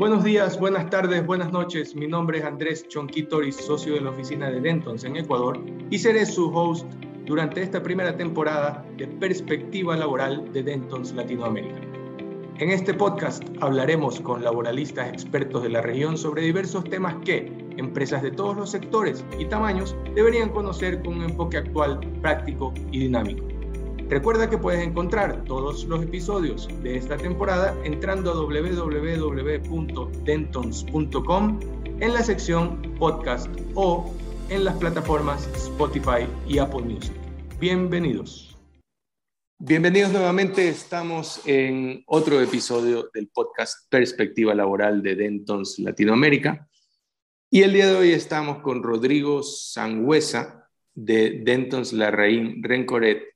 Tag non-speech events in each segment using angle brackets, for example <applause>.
Buenos días, buenas tardes, buenas noches. Mi nombre es Andrés Chonquitoris, socio de la oficina de Dentons en Ecuador, y seré su host durante esta primera temporada de Perspectiva Laboral de Dentons Latinoamérica. En este podcast hablaremos con laboralistas expertos de la región sobre diversos temas que empresas de todos los sectores y tamaños deberían conocer con un enfoque actual, práctico y dinámico. Recuerda que puedes encontrar todos los episodios de esta temporada entrando a www.dentons.com en la sección podcast o en las plataformas Spotify y Apple Music. Bienvenidos. Bienvenidos nuevamente, estamos en otro episodio del podcast Perspectiva Laboral de Dentons Latinoamérica. Y el día de hoy estamos con Rodrigo Sangüesa de Dentons Larraín Rencoret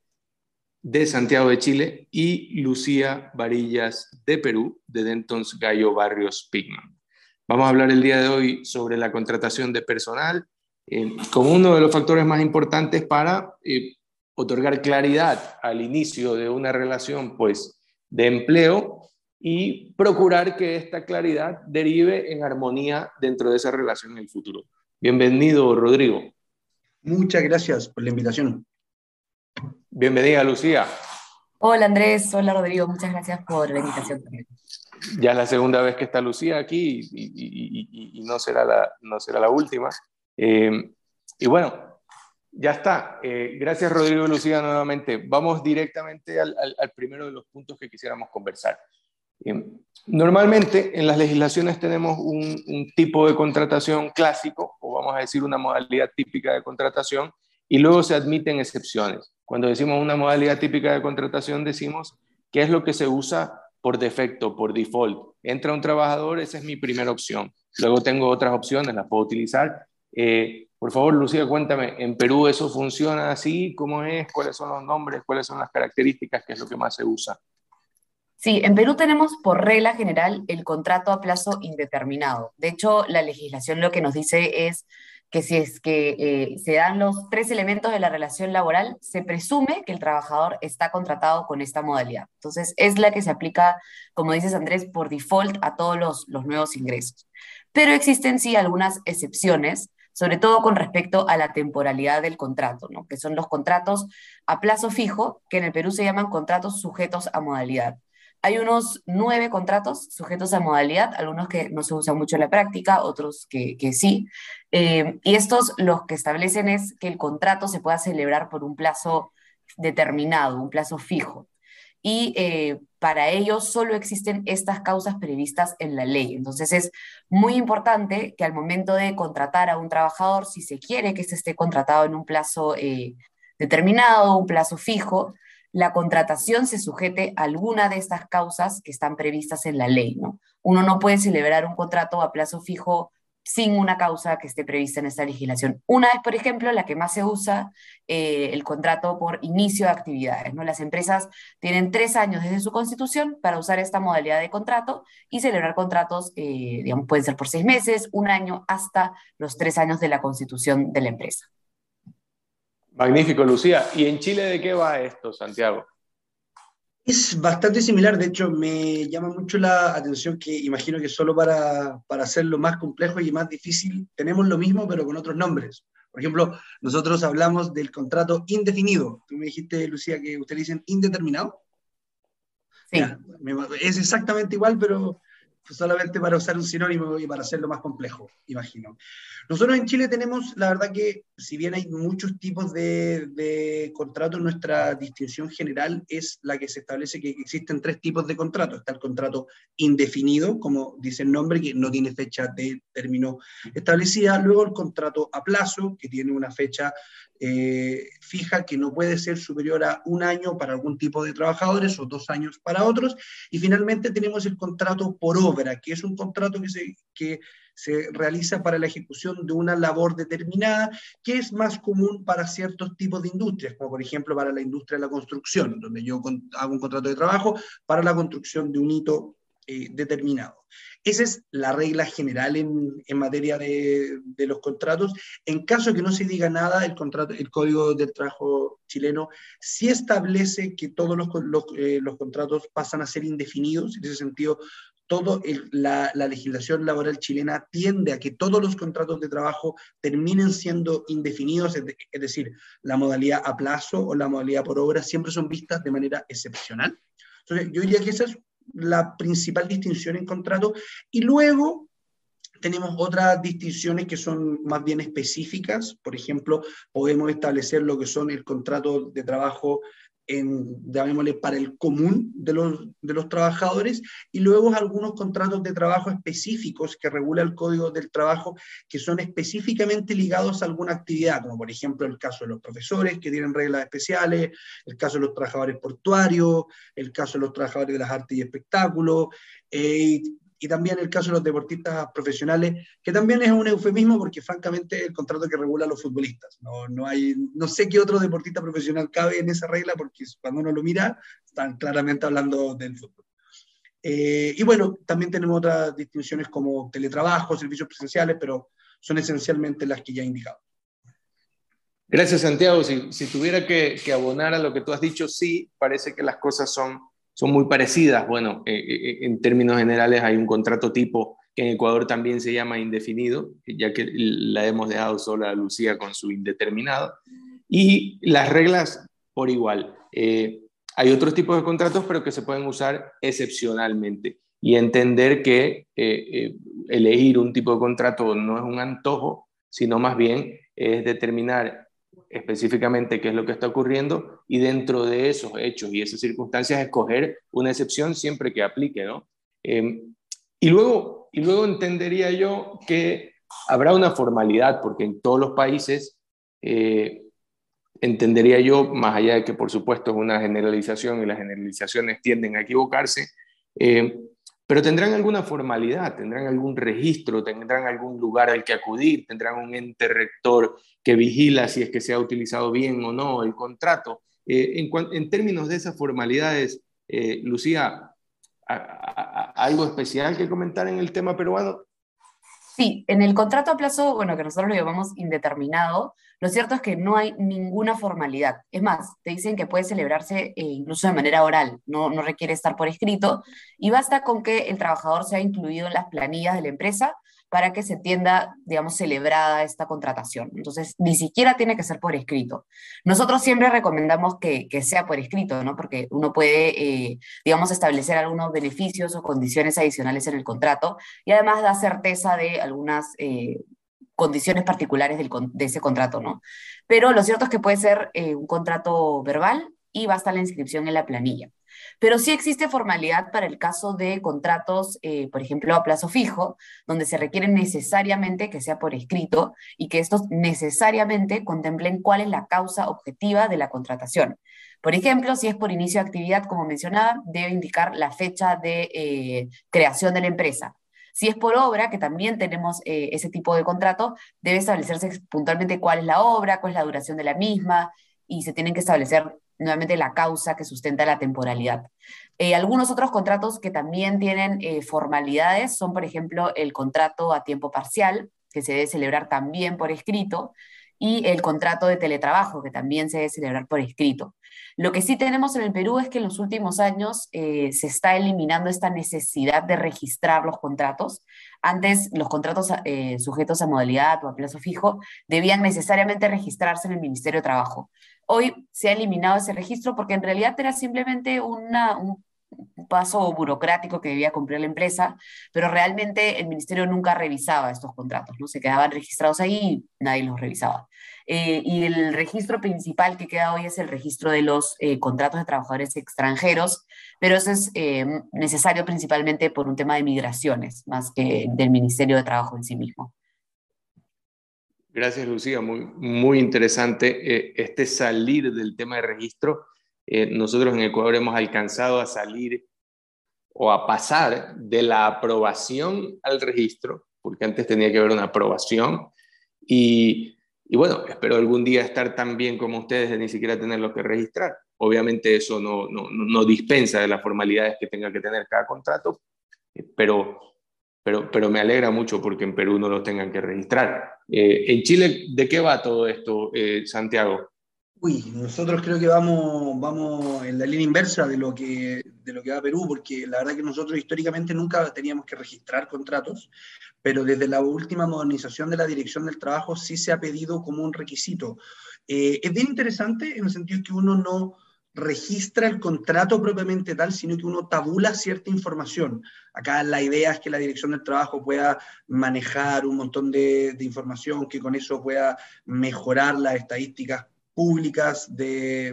de Santiago de Chile y Lucía Varillas de Perú, de Dentons Gallo Barrios Pigman. Vamos a hablar el día de hoy sobre la contratación de personal eh, como uno de los factores más importantes para eh, otorgar claridad al inicio de una relación pues, de empleo y procurar que esta claridad derive en armonía dentro de esa relación en el futuro. Bienvenido, Rodrigo. Muchas gracias por la invitación. Bienvenida, Lucía. Hola, Andrés. Hola, Rodrigo. Muchas gracias por la invitación. Ya es la segunda vez que está Lucía aquí y, no, será la, no será la última. Eh, y bueno, ya está. Eh, gracias, Rodrigo y Lucía, nuevamente. Vamos directamente al, primero de los puntos que quisiéramos conversar. Eh, normalmente en las legislaciones tenemos un, un tipo de contratación clásico, o vamos a decir una modalidad típica de contratación, y luego se admiten excepciones. Cuando decimos una modalidad típica de contratación, decimos qué es lo que se usa por defecto, por default. Entra un trabajador, esa es mi primera opción. Luego tengo otras opciones, las puedo utilizar. Eh, por favor, Lucía, cuéntame, ¿en Perú eso funciona así? ¿Cómo es? ¿Cuáles son los nombres? ¿Cuáles son las características? ¿Qué es lo que más se usa? Sí, en Perú tenemos por regla general el contrato a plazo indeterminado. De hecho, la legislación lo que nos dice es que si es que eh, se dan los tres elementos de la relación laboral, se presume que el trabajador está contratado con esta modalidad. Entonces, es la que se aplica, como dices Andrés, por default a todos los, los nuevos ingresos. Pero existen sí algunas excepciones, sobre todo con respecto a la temporalidad del contrato, ¿no? que son los contratos a plazo fijo, que en el Perú se llaman contratos sujetos a modalidad. Hay unos nueve contratos sujetos a modalidad, algunos que no se usan mucho en la práctica, otros que, sí. Eh, y estos los que establecen es que el contrato se pueda celebrar por un plazo determinado, un plazo fijo. Y eh, para ello solo existen estas causas previstas en la ley. Entonces es muy importante que al momento de contratar a un trabajador, si se quiere que se esté contratado en un plazo eh, determinado, un plazo fijo, la contratación se sujete a alguna de estas causas que están previstas en la ley. ¿no? Uno no puede celebrar un contrato a plazo fijo sin una causa que esté prevista en esta legislación. Una es, por ejemplo, la que más se usa, eh, el contrato por inicio de actividades. ¿no? Las empresas tienen tres años desde su constitución para usar esta modalidad de contrato y celebrar contratos, eh, digamos, pueden ser por seis meses, un año, hasta los tres años de la constitución de la empresa. Magnífico, Lucía. ¿Y en Chile de qué va esto, Santiago? Es bastante similar, de hecho me llama mucho la atención que imagino que solo para, para hacerlo más complejo y más difícil tenemos lo mismo pero con otros nombres. Por ejemplo, nosotros hablamos del contrato indefinido. Tú me dijiste, Lucía, que ustedes dicen indeterminado. Sí. es exactamente igual, pero solamente para usar un sinónimo y para hacerlo más complejo, imagino. Nosotros en Chile tenemos, la verdad que, si bien hay muchos tipos de, de contratos, nuestra distinción general es la que se establece que existen tres tipos de contratos. Está el contrato indefinido, como dice el nombre, que no tiene fecha de término establecida. Luego el contrato a plazo, que tiene una fecha eh, fija que no puede ser superior a un año para algún tipo de trabajadores o dos años para otros. Y finalmente tenemos el contrato por obra, que es un contrato que se, que se realiza para la ejecución de una labor determinada, que es más común para ciertos tipos de industrias, como por ejemplo para la industria de la construcción, donde yo hago un contrato de trabajo para la construcción de un hito eh, determinado. Esa es la regla general en, en materia de, de, los contratos. En caso de que no se diga nada, el, contrato, el Código del Trabajo chileno sí establece que todos los, los, eh, los contratos pasan a ser indefinidos. En ese sentido, todo la, legislación laboral chilena tiende a que todos los contratos de trabajo terminen siendo indefinidos, es, decir, la modalidad a plazo o la modalidad por obra siempre son vistas de manera excepcional. Entonces, yo diría que esa es la principal distinción en contrato. Y luego tenemos otras distinciones que son más bien específicas. Por ejemplo, podemos establecer lo que son el contrato de trabajo en, para el común de los, de los trabajadores y luego algunos contratos de trabajo específicos que regula el Código del Trabajo que son específicamente ligados a alguna actividad, como por ejemplo el caso de los profesores que tienen reglas especiales, el caso de los trabajadores portuarios, el caso de los trabajadores de las artes y espectáculos, eh, y también el caso de los deportistas profesionales, que también es un eufemismo porque francamente el contrato que regula a los futbolistas. No, no, hay, no sé qué otro deportista profesional cabe en esa regla porque cuando uno lo mira están claramente hablando del fútbol. Eh, y bueno, también tenemos otras distinciones como teletrabajo, servicios presenciales, pero son esencialmente las que ya he indicado. Gracias, Santiago. Si, si tuviera que, que abonar a lo que tú has dicho, sí, parece que las cosas son son muy parecidas. Bueno, eh, eh, eh, en términos generales hay un contrato tipo que en Ecuador también se llama indefinido, ya que la hemos dejado sola a Lucía con su indeterminado. Y las reglas por igual. hay otros tipos de contratos, pero que se pueden usar excepcionalmente. Y entender que elegir un tipo de contrato no es un antojo, sino más bien es determinar específicamente qué es lo que está ocurriendo y dentro de esos hechos y esas circunstancias escoger una excepción siempre que aplique, ¿no? Em, y, luego, y luego entendería yo que habrá una formalidad, porque en todos los países eh, entendería yo, más allá de que por supuesto es una generalización y las generalizaciones tienden a equivocarse, eh, pero tendrán alguna formalidad, tendrán algún registro, tendrán algún lugar al que acudir, tendrán un ente rector que vigila si es que se ha utilizado bien o no el contrato. Eh, en, términos de esas formalidades, eh, Lucía, ¿algo especial que comentar en el tema peruano? Sí, en el contrato a plazo, bueno, que nosotros lo llamamos indeterminado, lo cierto es que no hay ninguna formalidad. Es más, te dicen que puede celebrarse eh, incluso de manera oral, no, no requiere estar por escrito, y basta con que el trabajador sea incluido en las planillas de la empresa para que se entienda, digamos, celebrada esta contratación. Entonces, ni siquiera tiene que ser por escrito. Nosotros siempre recomendamos que, sea por escrito, ¿no? Porque uno puede, eh, digamos, establecer algunos beneficios o condiciones adicionales en el contrato y además da certeza de algunas eh, condiciones particulares de ese contrato, ¿no? Pero lo cierto es que puede ser eh, un contrato verbal y basta la inscripción en la planilla. Pero sí existe formalidad para el caso de contratos, eh, por ejemplo, a plazo fijo, donde se requiere necesariamente que sea por escrito y que estos necesariamente contemplen cuál es la causa objetiva de la contratación. Por ejemplo, si es por inicio de actividad, como mencionaba, debe indicar la fecha de eh, creación de la empresa. Si es por obra, que también tenemos eh, ese tipo de contrato, debe establecerse puntualmente cuál es la obra, cuál es la duración de la misma, y se tienen que establecer nuevamente la causa que sustenta la temporalidad. Eh, algunos otros contratos que también tienen eh, formalidades son, por ejemplo, el contrato a tiempo parcial, que se debe celebrar también por escrito, y el contrato de teletrabajo, que también se debe celebrar por escrito. Lo que sí tenemos en el Perú es que en los últimos años eh, se está eliminando esta necesidad de registrar los contratos. Antes, los contratos sujetos a modalidad o a plazo fijo debían necesariamente registrarse en el Ministerio de Trabajo. Hoy se ha eliminado ese registro porque en realidad era simplemente un paso burocrático que debía cumplir la empresa, pero realmente el ministerio nunca revisaba estos contratos, ¿no? Se quedaban registrados ahí y nadie los revisaba. Eh, y el registro principal que queda hoy es el registro de los eh, contratos de trabajadores extranjeros, pero eso es eh, necesario principalmente por un tema de migraciones, más que del Ministerio de Trabajo en sí mismo. Gracias, Lucía. Muy, muy interesante eh, este salir del tema de registro. Eh, nosotros en Ecuador hemos alcanzado a salir o a pasar de la aprobación al registro, porque antes tenía que haber una aprobación. Y, y bueno, espero algún día estar tan bien como ustedes de ni siquiera tenerlo que registrar. Obviamente eso no, no, no dispensa de las formalidades que tenga que tener cada contrato, eh, pero pero, pero me alegra mucho porque en Perú no lo tengan que registrar. Eh, en Chile, ¿de qué va todo esto, eh, Santiago? Uy, nosotros creo que vamos, vamos en la línea inversa de lo, que, de lo que va Perú, porque la verdad que nosotros históricamente nunca teníamos que registrar contratos, pero desde la última modernización de la Dirección del Trabajo sí se ha pedido como un requisito. Eh, es bien interesante en el sentido que uno no registra el contrato propiamente tal, sino que uno tabula cierta información. Acá la idea es que la Dirección del Trabajo pueda manejar un montón de, de información, que con eso pueda mejorar las estadísticas públicas de,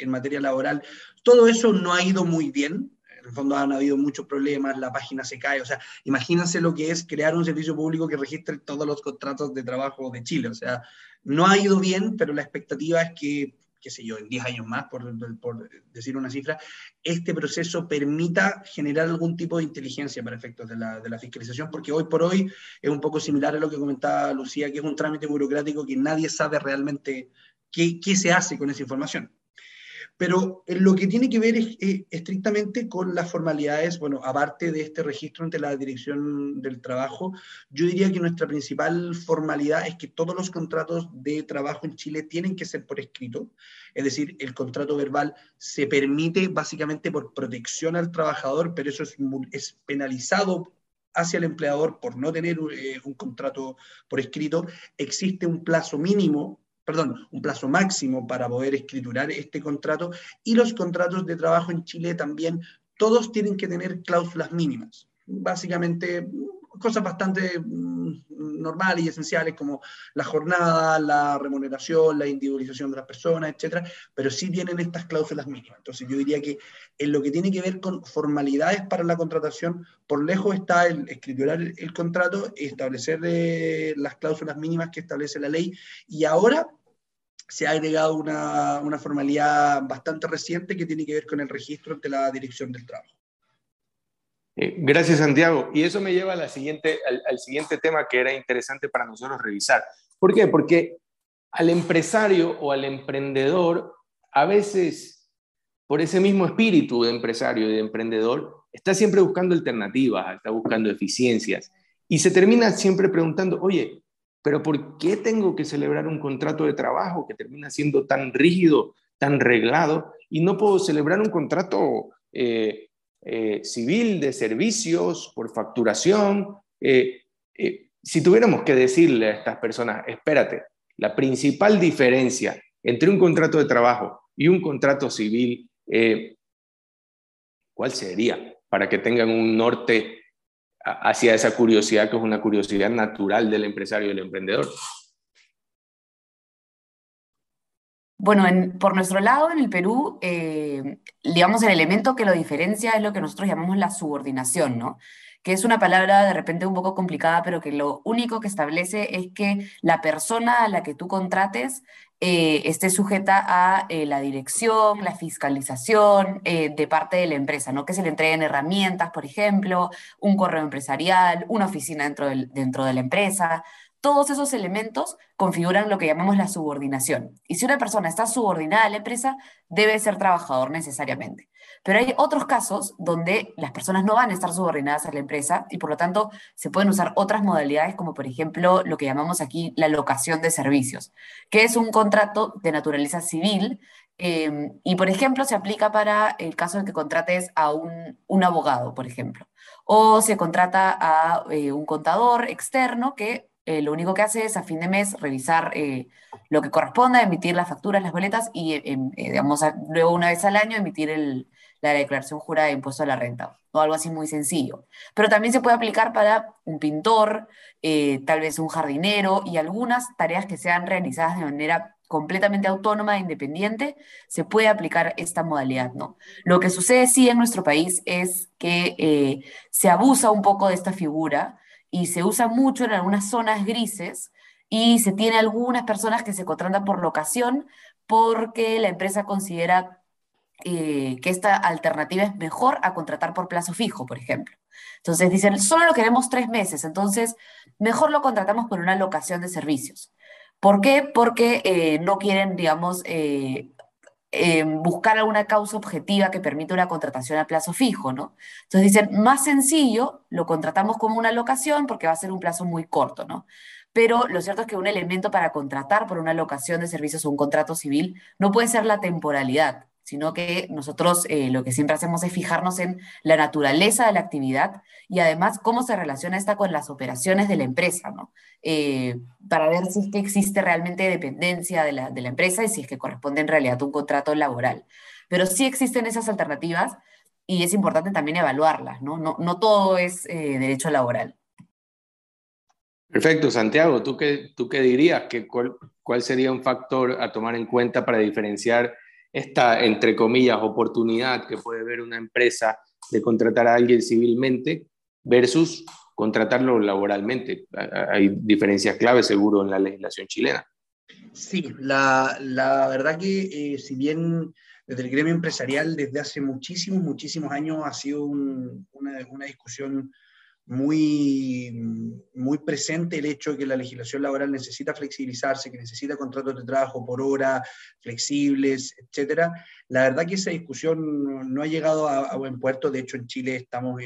en materia laboral. Todo eso no ha ido muy bien. En el fondo han habido muchos problemas, la página se cae. O sea, imagínense lo que es crear un servicio público que registre todos los contratos de trabajo de Chile. O sea, no ha ido bien, pero la expectativa es que qué sé yo, en 10 años más, por, por, decir una cifra, este proceso permita generar algún tipo de inteligencia para efectos de la, de la, fiscalización, porque hoy por hoy es un poco similar a lo que comentaba Lucía, que es un trámite burocrático que nadie sabe realmente qué, se hace con esa información. Pero lo que tiene que ver es, estrictamente con las formalidades, bueno, aparte de este registro ante la Dirección del Trabajo, yo diría que nuestra principal formalidad es que todos los contratos de trabajo en Chile tienen que ser por escrito, es decir, el contrato verbal se permite básicamente por protección al trabajador, pero eso es, es penalizado hacia el empleador por no tener eh, un contrato por escrito. Existe un plazo mínimo perdón, un plazo máximo para poder escriturar este contrato y los contratos de trabajo en Chile también, todos tienen que tener cláusulas mínimas. Básicamente, cosas bastante mm, normales y esenciales como la jornada, la remuneración, la individualización de las personas, etcétera, pero sí tienen estas cláusulas mínimas. Entonces, yo diría que en lo que tiene que ver con formalidades para la contratación, por lejos está el escriturar el, contrato, establecer eh, las cláusulas mínimas que establece la ley y ahora se ha agregado una, una, formalidad bastante reciente que tiene que ver con el registro ante la Dirección del Trabajo. Eh, gracias, Santiago. Y eso me lleva a siguiente, al, al, siguiente tema que era interesante para nosotros revisar. ¿Por qué? Porque al empresario o al emprendedor, a veces, por ese mismo espíritu de empresario y de emprendedor, está siempre buscando alternativas, está buscando eficiencias. Y se termina siempre preguntando, oye, pero ¿por qué tengo que celebrar un contrato de trabajo que termina siendo tan rígido, tan reglado, y no puedo celebrar un contrato eh, eh, civil de servicios por facturación? Eh, si tuviéramos que decirle a estas personas, espérate, la principal diferencia entre un contrato de trabajo y un contrato civil, ¿cuál sería? Para que tengan un norte hacia esa curiosidad que es una curiosidad natural del empresario y del emprendedor. Bueno, por nuestro lado, en el Perú, eh, digamos, el elemento que lo diferencia es lo que nosotros llamamos la subordinación, ¿no? Que es una palabra de repente un poco complicada, pero que lo único que establece es que la persona a la que tú contrates eh, esté sujeta a eh, la dirección, la fiscalización eh, de parte de la empresa, ¿no? que se le entreguen herramientas, por ejemplo, un correo empresarial, una oficina dentro, del, dentro de la empresa. Todos esos elementos configuran lo que llamamos la subordinación. Y si una persona está subordinada a la empresa, debe ser trabajador necesariamente. Pero hay otros casos donde las personas no van a estar subordinadas a la empresa y por lo tanto se pueden usar otras modalidades como por ejemplo lo que llamamos aquí la locación de servicios, que es un contrato de naturaleza civil em, y por ejemplo se aplica para el caso en que contrates a un, un abogado, por ejemplo, o se contrata a eh, un contador externo que eh, lo único que hace es a fin de mes revisar eh, lo que corresponda, emitir las facturas, las boletas y, em, digamos, luego una vez al año emitir la declaración jurada de impuesto a la renta, o algo así muy sencillo. Pero también se puede aplicar para un pintor, eh, tal vez un jardinero y algunas tareas que sean realizadas de manera completamente autónoma e independiente, se puede aplicar esta modalidad, ¿no? Lo que sucede sí en nuestro país es que eh, se abusa un poco de esta figura y se usa mucho en algunas zonas grises y se tiene algunas personas que se contratan por locación porque la empresa considera eh, que esta alternativa es mejor a contratar por plazo fijo, por ejemplo. Entonces dicen, solo lo queremos tres meses, entonces mejor lo contratamos por una locación de servicios. ¿Por qué? Porque eh, no quieren, digamos, eh, buscar alguna causa objetiva que permita una contratación a plazo fijo, ¿no? Entonces dicen, más sencillo, lo contratamos como una locación porque va a ser un plazo muy corto, ¿no? pero lo cierto es que un elemento para contratar por una locación de servicios o un contrato civil no puede ser la temporalidad, sino que nosotros eh, lo que siempre hacemos es fijarnos en la naturaleza de la actividad y además cómo se relaciona esta con las operaciones de la empresa, ¿no? Eh, para ver si es que existe realmente dependencia de la, de la empresa y si es que corresponde en realidad a un contrato laboral. Pero sí existen esas alternativas y es importante también evaluarlas, ¿no? No, no todo es eh, derecho laboral. Perfecto, Santiago, ¿tú qué, tú qué dirías? ¿Que cuál, ¿Cuál sería un factor a tomar en cuenta para diferenciar esta, entre comillas, oportunidad que puede ver una empresa de contratar a alguien civilmente versus contratarlo laboralmente? Hay diferencias claves seguro en la legislación chilena. Sí, la, la verdad que eh, si bien desde el gremio empresarial desde hace muchísimos, muchísimos años ha sido una, una, discusión muy, muy presente el hecho de que la legislación laboral necesita flexibilizarse, que necesita contratos de trabajo por hora, flexibles, etcétera. La verdad que esa discusión no ha llegado a, buen puerto. De hecho, en Chile estamos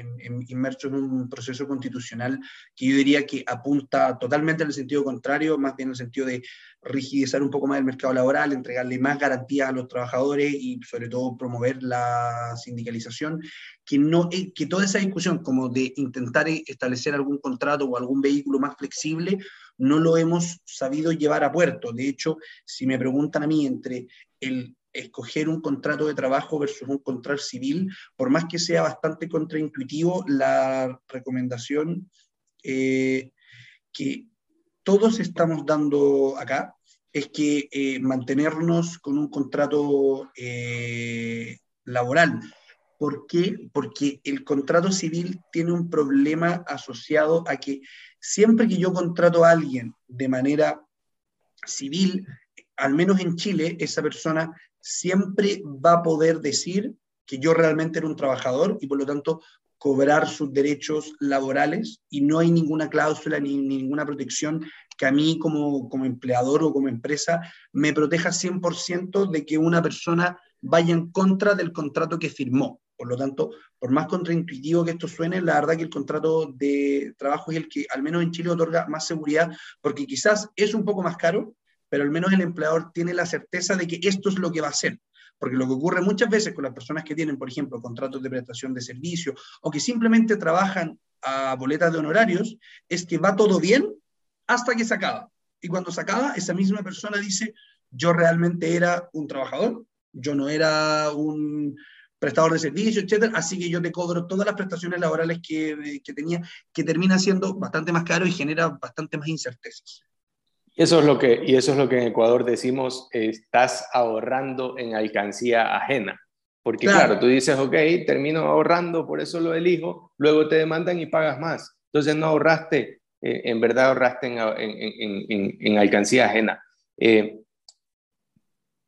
inmersos en un proceso constitucional que yo diría que apunta totalmente en el sentido contrario, más bien en el sentido de rigidizar un poco más el mercado laboral, entregarle más garantías a los trabajadores y sobre todo promover la sindicalización, que, no, eh, que toda esa discusión como de intentar establecer algún contrato o algún vehículo más flexible, no lo hemos sabido llevar a puerto. De hecho, si me preguntan a mí entre el escoger un contrato de trabajo versus un contrato civil, por más que sea bastante contraintuitivo, la recomendación eh, que todos estamos dando acá es que eh, mantenernos con un contrato eh, laboral. ¿Por qué? Porque el contrato civil tiene un problema asociado a que siempre que yo contrato a alguien de manera civil, al menos en Chile, esa persona siempre va a poder decir que yo realmente era un trabajador y por lo tanto cobrar sus derechos laborales y no hay ninguna cláusula ni, ninguna protección que a mí como, como empleador o como empresa me proteja 100% de que una persona vaya en contra del contrato que firmó. Por lo tanto, por más contraintuitivo que esto suene, la verdad que el contrato de trabajo es el que al menos en Chile otorga más seguridad, porque quizás es un poco más caro, pero al menos el empleador tiene la certeza de que esto es lo que va a hacer. Porque lo que ocurre muchas veces con las personas que tienen, por ejemplo, contratos de prestación de servicio o que simplemente trabajan a boletas de honorarios, es que va todo bien hasta que se acaba. Y cuando se acaba, esa misma persona dice, yo realmente era un trabajador, yo no era un prestador de servicio, etcétera, así que yo te cobro todas las prestaciones laborales que, que tenía, que termina siendo bastante más caro y genera bastante más incertezas. Eso es lo que, y eso es lo que en Ecuador decimos, estás ahorrando en alcancía ajena. Porque claro. tú dices, ok, termino ahorrando, por eso lo elijo, luego te demandan y pagas más. Entonces no ahorraste, eh, en verdad ahorraste en, en, en, en alcancía ajena. Eh,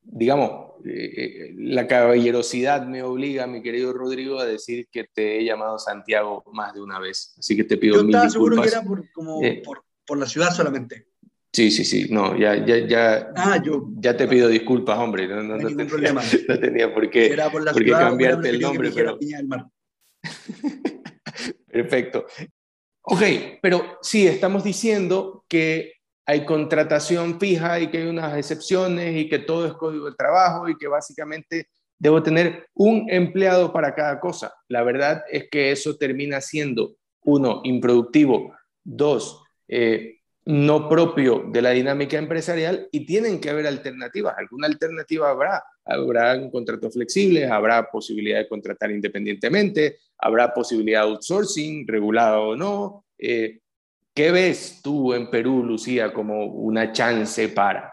digamos, eh, la caballerosidad me obliga, mi querido Rodrigo, a decir que te he llamado Santiago más de una vez. Así que te pido Yo estaba seguro que era por, como, por, por la ciudad solamente. Sí, sí, sí, no, ya, ya, ya, ah, yo, ya te pido disculpas, hombre, no, no, no, tenía, <laughs> problema. no tenía por qué, Era por, la por qué ciudad, cambiarte el nombre, pero... Mar. <laughs> Perfecto. Ok, pero sí, estamos diciendo que hay contratación fija y que hay unas excepciones y que todo es código de trabajo y que básicamente debo tener un empleado para cada cosa. La verdad es que eso termina siendo, uno, improductivo, dos, eh, no propio de la dinámica empresarial y tienen que haber alternativas. Alguna alternativa habrá. Habrá contratos flexibles, habrá posibilidad de contratar independientemente, habrá posibilidad de outsourcing, regulado o no. Eh, ¿Qué ves tú en Perú, Lucía, como una chance para?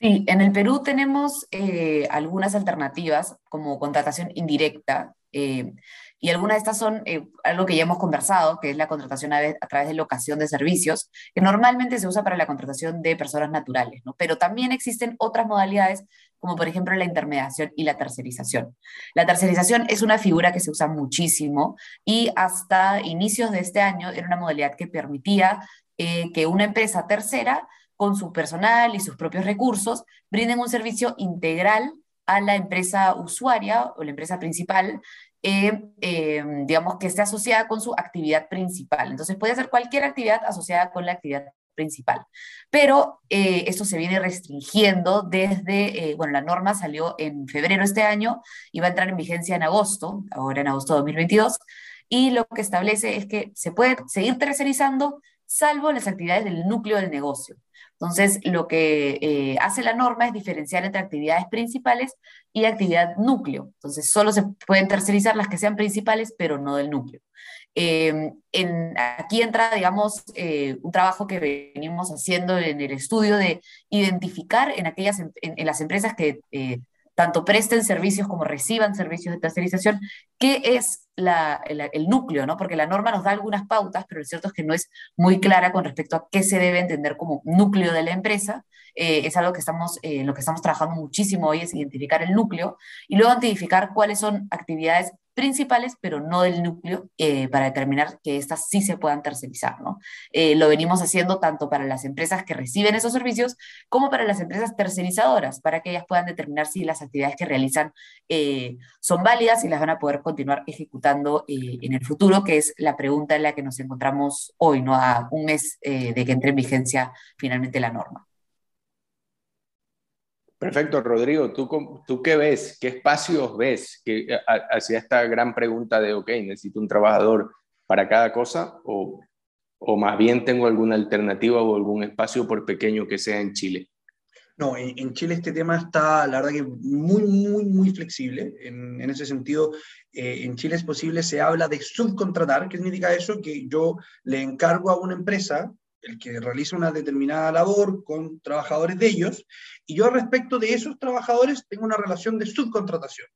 Sí, en el Perú tenemos eh, algunas alternativas como contratación indirecta. Eh, y algunas de estas son eh, algo que ya hemos conversado, que es la contratación a, través de locación de servicios, que normalmente se usa para la contratación de personas naturales, ¿no? Pero también existen otras modalidades, como por ejemplo la intermediación y la tercerización. La tercerización es una figura que se usa muchísimo y hasta inicios de este año era una modalidad que permitía eh, que una empresa tercera, con su personal y sus propios recursos, brinden un servicio integral a la empresa usuaria o la empresa principal eh, eh, digamos, que esté asociada con su actividad principal. Entonces puede ser cualquier actividad asociada con la actividad principal. Pero eh, esto se viene restringiendo desde, eh, bueno, la norma salió en febrero este año y va a entrar en vigencia en agosto, ahora en agosto de 2022, y lo que establece es que se puede seguir tercerizando salvo las actividades del núcleo del negocio. Entonces, lo que eh, hace la norma es diferenciar entre actividades principales y actividad núcleo. Entonces, solo se pueden tercerizar las que sean principales, pero no del núcleo. En, aquí entra, digamos, eh, un trabajo que venimos haciendo en el estudio de identificar en aquellas en, las empresas que eh, tanto presten servicios como reciban servicios de tercerización, qué es el, núcleo, ¿no? Porque la norma nos da algunas pautas, pero lo cierto es que no es muy clara con respecto a qué se debe entender como núcleo de la empresa. Eh, es algo que estamos, en lo que estamos trabajando muchísimo hoy, es identificar el núcleo y luego identificar cuáles son actividades principales, pero no del núcleo, eh, para determinar que éstas sí se puedan tercerizar. ¿no? Eh, lo venimos haciendo tanto para las empresas que reciben esos servicios como para las empresas tercerizadoras, para que ellas puedan determinar si las actividades que realizan eh, son válidas y las van a poder continuar ejecutando en el futuro, que es la pregunta en la que nos encontramos hoy, ¿no? a un mes de que entre en vigencia finalmente la norma. Perfecto, Rodrigo. ¿Tú, ¿Tú qué ves? ¿Qué espacios ves? Que hacia esta gran pregunta de, ok, necesito un trabajador para cada cosa o, o más bien tengo alguna alternativa o algún espacio por pequeño que sea en Chile. No, en, Chile este tema está, la verdad que muy, muy, muy flexible. En, en ese sentido, eh, en Chile es posible, se habla de subcontratar. ¿Qué significa eso? Que yo le encargo a una empresa el que realiza una determinada labor con trabajadores de ellos, y yo respecto de esos trabajadores tengo una relación de subcontratación.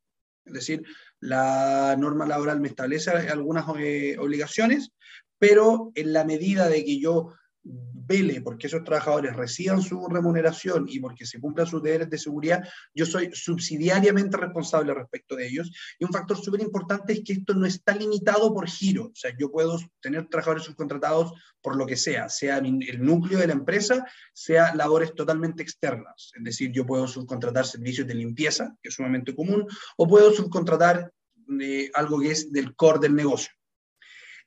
Es decir, la norma laboral me establece algunas eh, obligaciones, pero en la medida de que yo vele porque esos trabajadores reciban su remuneración y porque se cumplan sus deberes de seguridad, yo soy subsidiariamente responsable respecto de ellos. Y un factor súper importante es que esto no está limitado por giro. O sea, yo puedo tener trabajadores subcontratados por lo que sea, sea el núcleo de la empresa, sea labores totalmente externas. Es decir, yo puedo subcontratar servicios de limpieza, que es sumamente común, o puedo subcontratar eh, algo que es del core del negocio.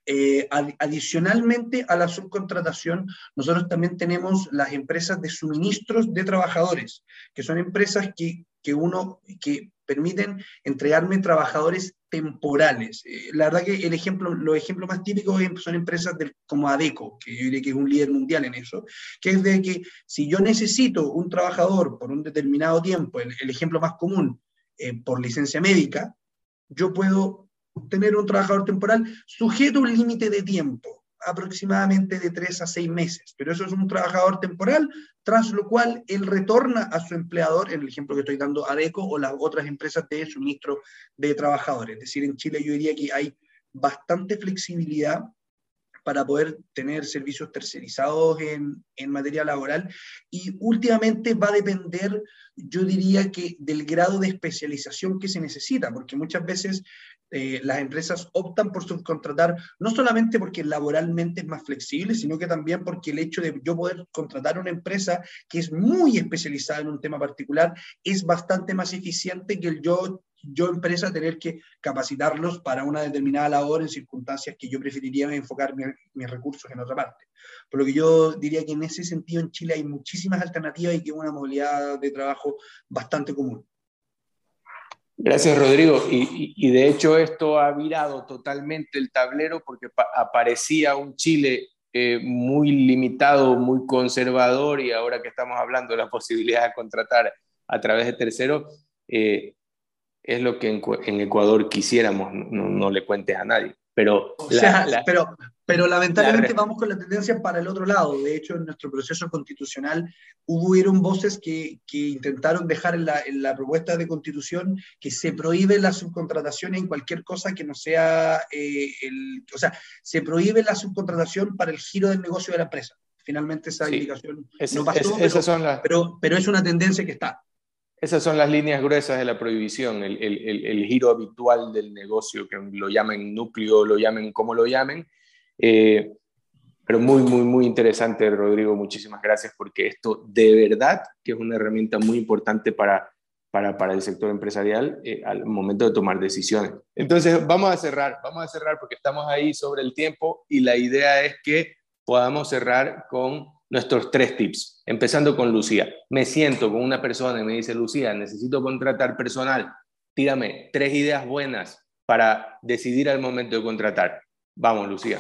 Eh, adicionalmente a la subcontratación, nosotros también tenemos las empresas de suministros de trabajadores, que son empresas que, que uno, que permiten entregarme trabajadores temporales. Eh, la verdad que el ejemplo, los ejemplos más típicos son empresas como ADECO, que yo diría que es un líder mundial en eso, que es de que si yo necesito un trabajador por un determinado tiempo, el, ejemplo más común, eh, por licencia médica, yo puedo tener un trabajador temporal sujeto a un límite de tiempo, aproximadamente de tres a seis meses, pero eso es un trabajador temporal, tras lo cual él retorna a su empleador, en el ejemplo que estoy dando, ADECO o las otras empresas de suministro de trabajadores. Es decir, en Chile yo diría que hay bastante flexibilidad para poder tener servicios tercerizados en, en, materia laboral y últimamente va a depender, yo diría que del grado de especialización que se necesita, porque muchas veces eh, las empresas optan por subcontratar, no solamente porque laboralmente es más flexible, sino que también porque el hecho de yo poder contratar una empresa que es muy especializada en un tema particular es bastante más eficiente que el yo, yo empresa tener que capacitarlos para una determinada labor en circunstancias que yo preferiría enfocar mis recursos en otra parte. Por lo que yo diría que en ese sentido en Chile hay muchísimas alternativas y que es una modalidad de trabajo bastante común. Gracias, Rodrigo. Y, de hecho esto ha virado totalmente el tablero porque aparecía un Chile eh, muy limitado, muy conservador y ahora que estamos hablando de la <laughs> posibilidad de contratar a través de terceros, eh, es lo que en, Ecuador quisiéramos, no, no, le cuentes a nadie. Pero, pero, pero lamentablemente vamos con la tendencia para el otro lado. De hecho, en nuestro proceso constitucional hubieron voces que, que intentaron dejar en la, en la, propuesta de constitución que se prohíbe la subcontratación en cualquier cosa que no sea eh, el... O sea, se prohíbe la subcontratación para el giro del negocio de la empresa. Finalmente esa indicación no pasó, pero, pero es una tendencia que está. Esas son las líneas gruesas de la prohibición, el, el, el, giro habitual del negocio, que lo llamen núcleo, lo llamen como lo llamen. Eh, pero muy, muy, muy interesante, Rodrigo. Muchísimas gracias porque esto de verdad que es una herramienta muy importante para, para, para el sector empresarial eh, al momento de tomar decisiones. Entonces, vamos a cerrar, vamos a cerrar porque estamos ahí sobre el tiempo y la idea es que podamos cerrar con nuestros tres tips, empezando con Lucía. Me siento con una persona y me dice, Lucía, necesito contratar personal. Tírame tres ideas buenas para decidir al momento de contratar. Vamos, Lucía.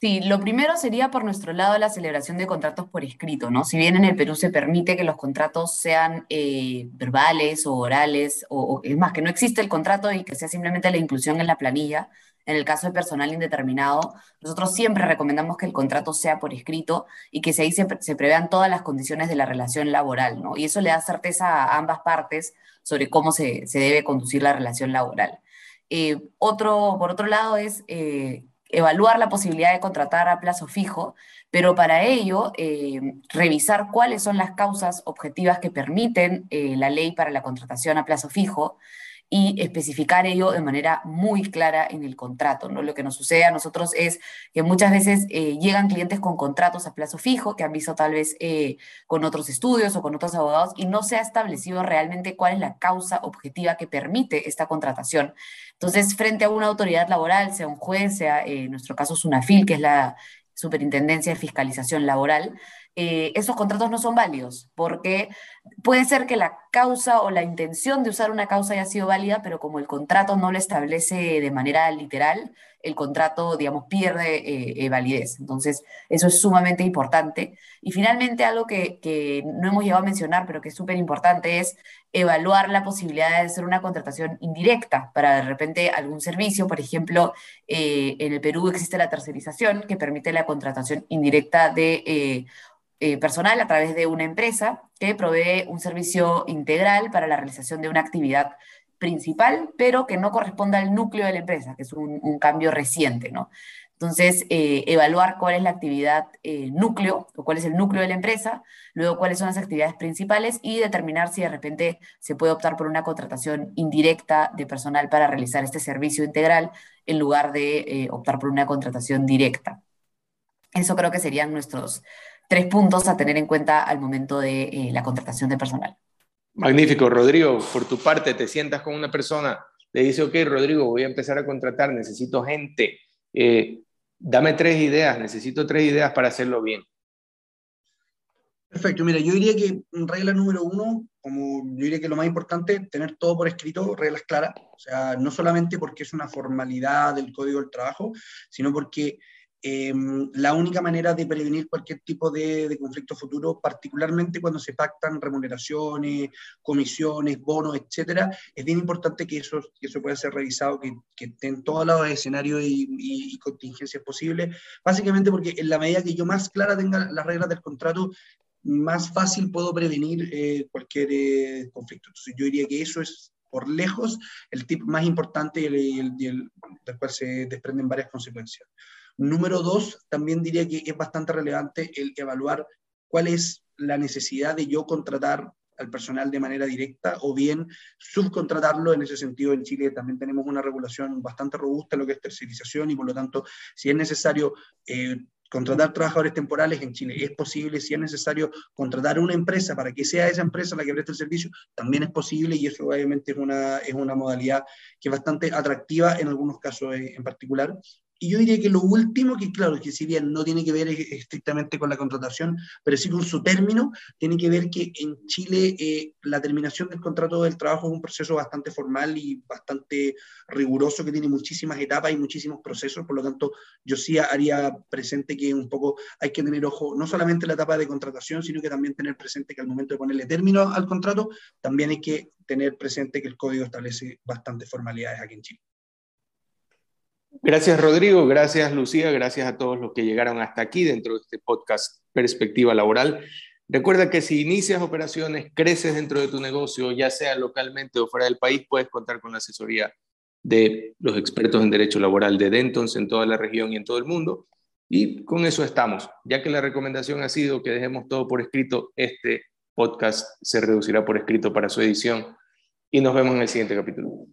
Sí, lo primero sería por nuestro lado la celebración de contratos por escrito, ¿no? Si bien en el Perú se permite que los contratos sean eh, verbales o orales, o, es más, que no existe el contrato y que sea simplemente la inclusión en la planilla, en el caso de personal indeterminado, nosotros siempre recomendamos que el contrato sea por escrito y que se, se, prevean todas las condiciones de la relación laboral, ¿no? Y eso le da certeza a ambas partes sobre cómo se, debe conducir la relación laboral. Eh, otro, por otro lado, es eh, evaluar la posibilidad de contratar a plazo fijo, pero para ello eh, revisar cuáles son las causas objetivas que permiten la ley para la contratación a plazo fijo, y especificar ello de manera muy clara en el contrato. ¿no? Lo que nos sucede a nosotros es que muchas veces eh, llegan clientes con contratos a plazo fijo, que han visto tal vez eh, con otros estudios o con otros abogados, y no se ha establecido realmente cuál es la causa objetiva que permite esta contratación. Entonces, frente a una autoridad laboral, sea un juez, sea eh, en nuestro caso SUNAFIL, que es la Superintendencia de Fiscalización Laboral, eh, esos contratos no son válidos, porque puede ser que la causa o la intención de usar una causa haya sido válida, pero como el contrato no lo establece de manera literal, el contrato, digamos, pierde eh, eh, validez. Entonces, eso es sumamente importante. Y finalmente, algo que, que no hemos llegado a mencionar, pero que es súper importante, es evaluar la posibilidad de hacer una contratación indirecta para de repente algún servicio. Por ejemplo, en el Perú existe la tercerización que permite la contratación indirecta de eh, personal a través de una empresa que provee un servicio integral para la realización de una actividad principal, pero que no corresponda al núcleo de la empresa, que es un, cambio reciente, ¿no? Entonces, eh, evaluar cuál es la actividad eh, núcleo o cuál es el núcleo de la empresa, luego cuáles son las actividades principales y determinar si de repente se puede optar por una contratación indirecta de personal para realizar este servicio integral en lugar de optar por una contratación directa. Eso creo que serían nuestros, tres puntos a tener en cuenta al momento de eh, la contratación de personal. Magnífico, Rodrigo. Por tu parte, te sientas con una persona, le dice, ok, Rodrigo, voy a empezar a contratar, necesito gente. Eh, dame tres ideas, necesito tres ideas para hacerlo bien. Perfecto, mira, yo diría que regla número uno, como yo diría que lo más importante, tener todo por escrito, reglas claras, o sea, no solamente porque es una formalidad del código del trabajo, sino porque Em, la única manera de prevenir cualquier tipo de, conflicto futuro, particularmente cuando se pactan remuneraciones, comisiones, bonos, etcétera, es bien importante que eso, que eso pueda ser revisado, que, que estén todos los escenarios y, contingencias posibles, básicamente porque en la medida que yo más clara tenga las reglas del contrato, más fácil puedo prevenir eh, cualquier eh, conflicto. Entonces yo diría que eso es por lejos el tip más importante y el, del cual se desprenden varias consecuencias. Número dos, también diría que es bastante relevante el evaluar cuál es la necesidad de yo contratar al personal de manera directa o bien subcontratarlo. En ese sentido, en Chile también tenemos una regulación bastante robusta en lo que es tercerización y por lo tanto, si es necesario eh, contratar trabajadores temporales en Chile, es posible. Si es necesario contratar una empresa para que sea esa empresa la que preste el servicio, también es posible y eso obviamente es una, es una modalidad que es bastante atractiva en algunos casos en particular. Y yo diría que lo último, que claro, que si bien no tiene que ver estrictamente con la contratación, pero sí con su término, tiene que ver que en Chile eh, la terminación del contrato del trabajo es un proceso bastante formal y bastante riguroso, que tiene muchísimas etapas y muchísimos procesos, por lo tanto yo sí haría presente que un poco hay que tener ojo, no solamente en la etapa de contratación, sino que también tener presente que al momento de ponerle término al contrato, también hay que tener presente que el código establece bastantes formalidades aquí en Chile. Gracias Rodrigo, gracias Lucía, gracias a todos los que llegaron hasta aquí dentro de este podcast Perspectiva Laboral. Recuerda que si inicias operaciones, creces dentro de tu negocio, ya sea localmente o fuera del país, puedes contar con la asesoría de los expertos en derecho laboral de Dentons en toda la región y en todo el mundo. Y con eso estamos. Ya que la recomendación ha sido que dejemos todo por escrito, este podcast se reducirá por escrito para su edición. Y nos vemos en el siguiente capítulo.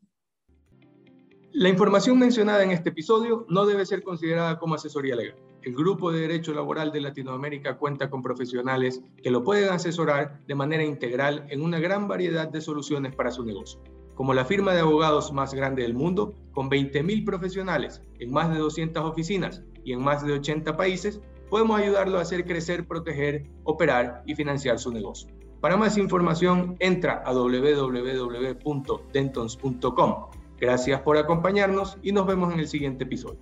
La información mencionada en este episodio no debe ser considerada como asesoría legal. El Grupo de Derecho Laboral de Latinoamérica cuenta con profesionales que lo pueden asesorar de manera integral en una gran variedad de soluciones para su negocio. Como la firma de abogados más grande del mundo, con 20.000 profesionales en más de 200 oficinas y en más de 80 países, podemos ayudarlo a hacer crecer, proteger, operar y financiar su negocio. Para más información, entra a www.dentons.com. Gracias por acompañarnos y nos vemos en el siguiente episodio.